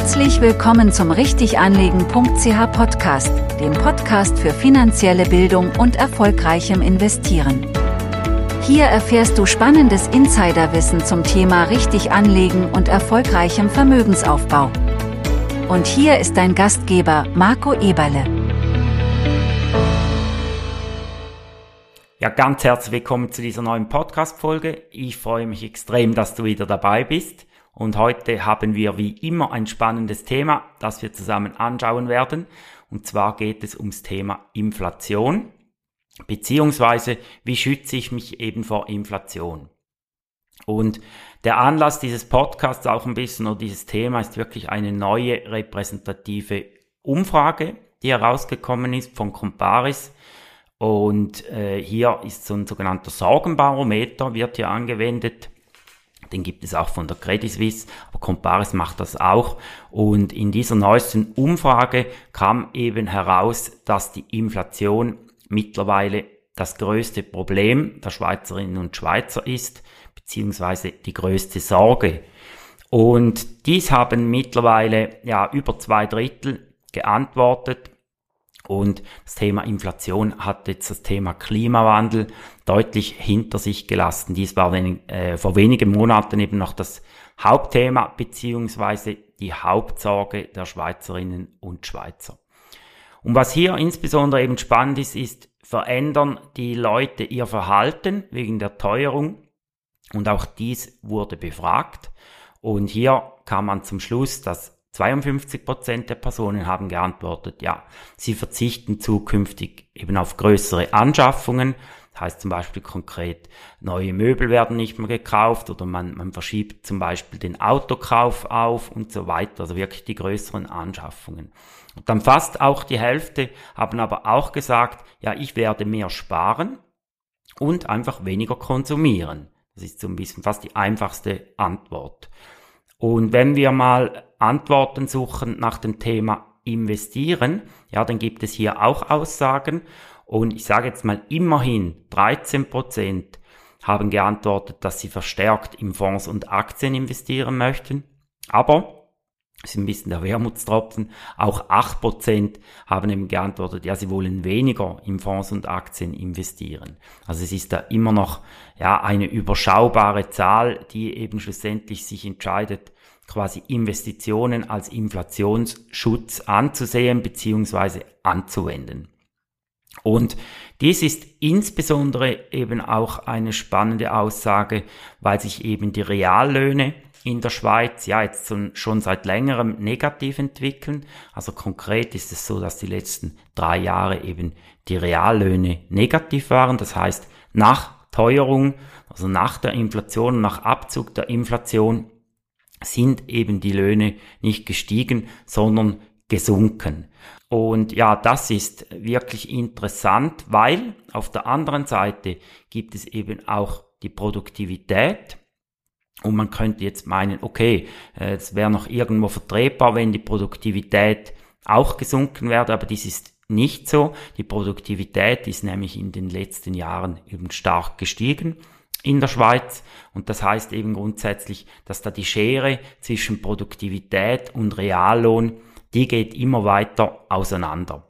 Herzlich willkommen zum Richtiganlegen.ch Podcast, dem Podcast für finanzielle Bildung und erfolgreichem Investieren. Hier erfährst du spannendes Insiderwissen zum Thema richtig anlegen und erfolgreichem Vermögensaufbau. Und hier ist dein Gastgeber Marco Eberle. Ja, ganz herzlich willkommen zu dieser neuen Podcast-Folge. Ich freue mich extrem, dass du wieder dabei bist. Und heute haben wir wie immer ein spannendes Thema, das wir zusammen anschauen werden. Und zwar geht es ums Thema Inflation, beziehungsweise wie schütze ich mich eben vor Inflation. Und der Anlass dieses Podcasts auch ein bisschen oder dieses Thema ist wirklich eine neue repräsentative Umfrage, die herausgekommen ist von Comparis. Und äh, hier ist so ein sogenannter Sorgenbarometer, wird hier angewendet den gibt es auch von der Credit Suisse, aber Comparis macht das auch. Und in dieser neuesten Umfrage kam eben heraus, dass die Inflation mittlerweile das größte Problem der Schweizerinnen und Schweizer ist, beziehungsweise die größte Sorge. Und dies haben mittlerweile ja über zwei Drittel geantwortet und das Thema Inflation hat jetzt das Thema Klimawandel deutlich hinter sich gelassen. Dies war wenig, äh, vor wenigen Monaten eben noch das Hauptthema beziehungsweise die Hauptsorge der Schweizerinnen und Schweizer. Und was hier insbesondere eben spannend ist, ist, verändern die Leute ihr Verhalten wegen der Teuerung und auch dies wurde befragt. Und hier kam man zum Schluss, dass 52 Prozent der Personen haben geantwortet, ja, sie verzichten zukünftig eben auf größere Anschaffungen. Das heißt zum Beispiel konkret, neue Möbel werden nicht mehr gekauft oder man, man verschiebt zum Beispiel den Autokauf auf und so weiter. Also wirklich die größeren Anschaffungen. Und dann fast auch die Hälfte haben aber auch gesagt, ja, ich werde mehr sparen und einfach weniger konsumieren. Das ist so ein bisschen fast die einfachste Antwort. Und wenn wir mal Antworten suchen nach dem Thema investieren, ja, dann gibt es hier auch Aussagen. Und ich sage jetzt mal immerhin 13 Prozent haben geantwortet, dass sie verstärkt in Fonds und Aktien investieren möchten. Aber ist ein bisschen der Wermutstropfen. Auch 8% haben eben geantwortet, ja, sie wollen weniger in Fonds und Aktien investieren. Also es ist da immer noch, ja, eine überschaubare Zahl, die eben schlussendlich sich entscheidet, quasi Investitionen als Inflationsschutz anzusehen bzw. anzuwenden. Und dies ist insbesondere eben auch eine spannende Aussage, weil sich eben die Reallöhne in der Schweiz ja jetzt schon seit längerem negativ entwickeln. Also konkret ist es so, dass die letzten drei Jahre eben die Reallöhne negativ waren. Das heißt, nach Teuerung, also nach der Inflation, nach Abzug der Inflation sind eben die Löhne nicht gestiegen, sondern gesunken. Und ja, das ist wirklich interessant, weil auf der anderen Seite gibt es eben auch die Produktivität. Und man könnte jetzt meinen, okay, äh, es wäre noch irgendwo vertretbar, wenn die Produktivität auch gesunken wäre, aber dies ist nicht so. Die Produktivität ist nämlich in den letzten Jahren eben stark gestiegen in der Schweiz. Und das heißt eben grundsätzlich, dass da die Schere zwischen Produktivität und Reallohn, die geht immer weiter auseinander.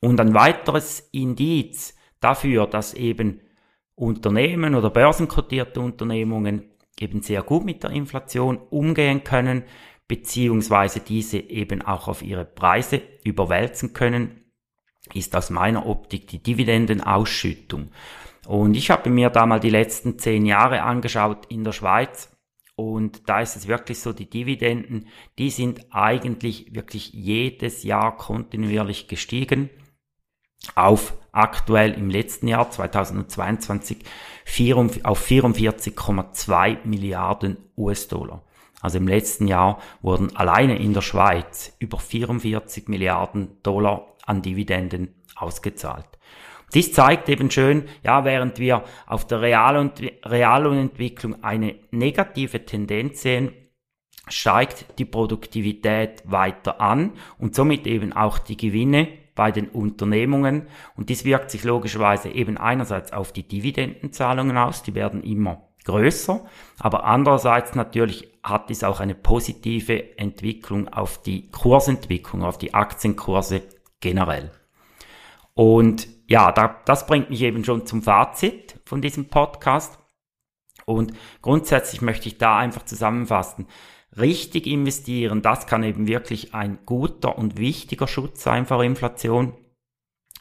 Und ein weiteres Indiz dafür, dass eben Unternehmen oder börsenkotierte Unternehmungen eben sehr gut mit der Inflation umgehen können, beziehungsweise diese eben auch auf ihre Preise überwälzen können, ist aus meiner Optik die Dividendenausschüttung. Und ich habe mir da mal die letzten zehn Jahre angeschaut in der Schweiz. Und da ist es wirklich so, die Dividenden, die sind eigentlich wirklich jedes Jahr kontinuierlich gestiegen. Auf aktuell im letzten Jahr 2022 auf 44,2 Milliarden US-Dollar. Also im letzten Jahr wurden alleine in der Schweiz über 44 Milliarden Dollar an Dividenden ausgezahlt. Dies zeigt eben schön, ja, während wir auf der Reallohnentwicklung eine negative Tendenz sehen, steigt die Produktivität weiter an und somit eben auch die Gewinne bei den Unternehmungen. Und dies wirkt sich logischerweise eben einerseits auf die Dividendenzahlungen aus, die werden immer größer, aber andererseits natürlich hat dies auch eine positive Entwicklung auf die Kursentwicklung, auf die Aktienkurse generell. Und ja, da, das bringt mich eben schon zum Fazit von diesem Podcast. Und grundsätzlich möchte ich da einfach zusammenfassen. Richtig investieren, das kann eben wirklich ein guter und wichtiger Schutz sein vor Inflation.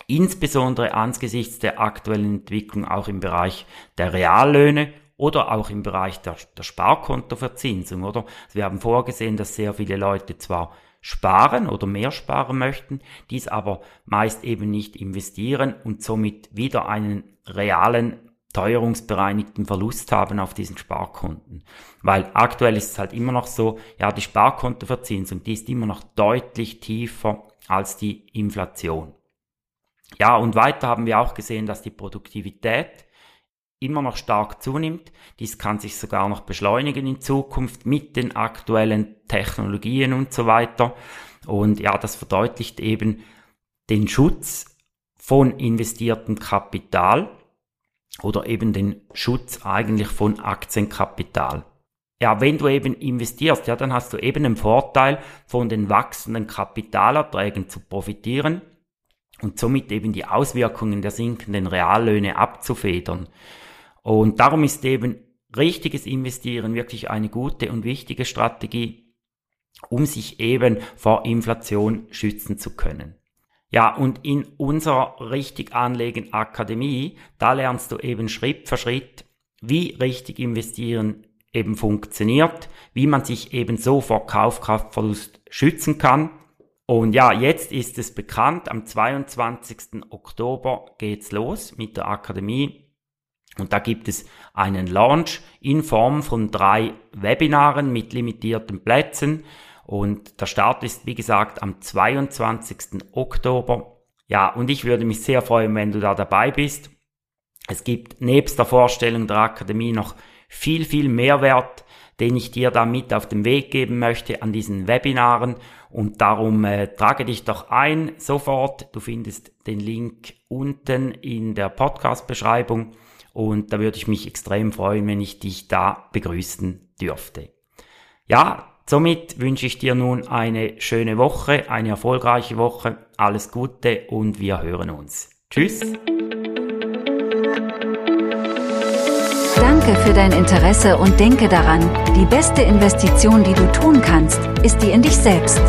Insbesondere angesichts der aktuellen Entwicklung auch im Bereich der Reallöhne oder auch im Bereich der, der Sparkontoverzinsung, oder? Wir haben vorgesehen, dass sehr viele Leute zwar sparen oder mehr sparen möchten, dies aber meist eben nicht investieren und somit wieder einen realen teuerungsbereinigten Verlust haben auf diesen Sparkonten. Weil aktuell ist es halt immer noch so, ja, die Sparkontoverzinsung, die ist immer noch deutlich tiefer als die Inflation. Ja, und weiter haben wir auch gesehen, dass die Produktivität immer noch stark zunimmt. Dies kann sich sogar noch beschleunigen in Zukunft mit den aktuellen Technologien und so weiter. Und ja, das verdeutlicht eben den Schutz von investiertem Kapital oder eben den Schutz eigentlich von Aktienkapital. Ja, wenn du eben investierst, ja, dann hast du eben den Vorteil, von den wachsenden Kapitalerträgen zu profitieren und somit eben die Auswirkungen der sinkenden Reallöhne abzufedern. Und darum ist eben richtiges Investieren wirklich eine gute und wichtige Strategie, um sich eben vor Inflation schützen zu können. Ja, und in unserer Richtig Anlegen Akademie, da lernst du eben Schritt für Schritt, wie richtig investieren eben funktioniert, wie man sich eben so vor Kaufkraftverlust schützen kann. Und ja, jetzt ist es bekannt, am 22. Oktober geht's los mit der Akademie. Und da gibt es einen Launch in Form von drei Webinaren mit limitierten Plätzen. Und der Start ist, wie gesagt, am 22. Oktober. Ja, und ich würde mich sehr freuen, wenn du da dabei bist. Es gibt nebst der Vorstellung der Akademie noch viel, viel Mehrwert, den ich dir da mit auf den Weg geben möchte an diesen Webinaren. Und darum äh, trage dich doch ein sofort. Du findest den Link unten in der Podcast-Beschreibung. Und da würde ich mich extrem freuen, wenn ich dich da begrüßen dürfte. Ja, Somit wünsche ich dir nun eine schöne Woche, eine erfolgreiche Woche, alles Gute und wir hören uns. Tschüss. Danke für dein Interesse und denke daran, die beste Investition, die du tun kannst, ist die in dich selbst.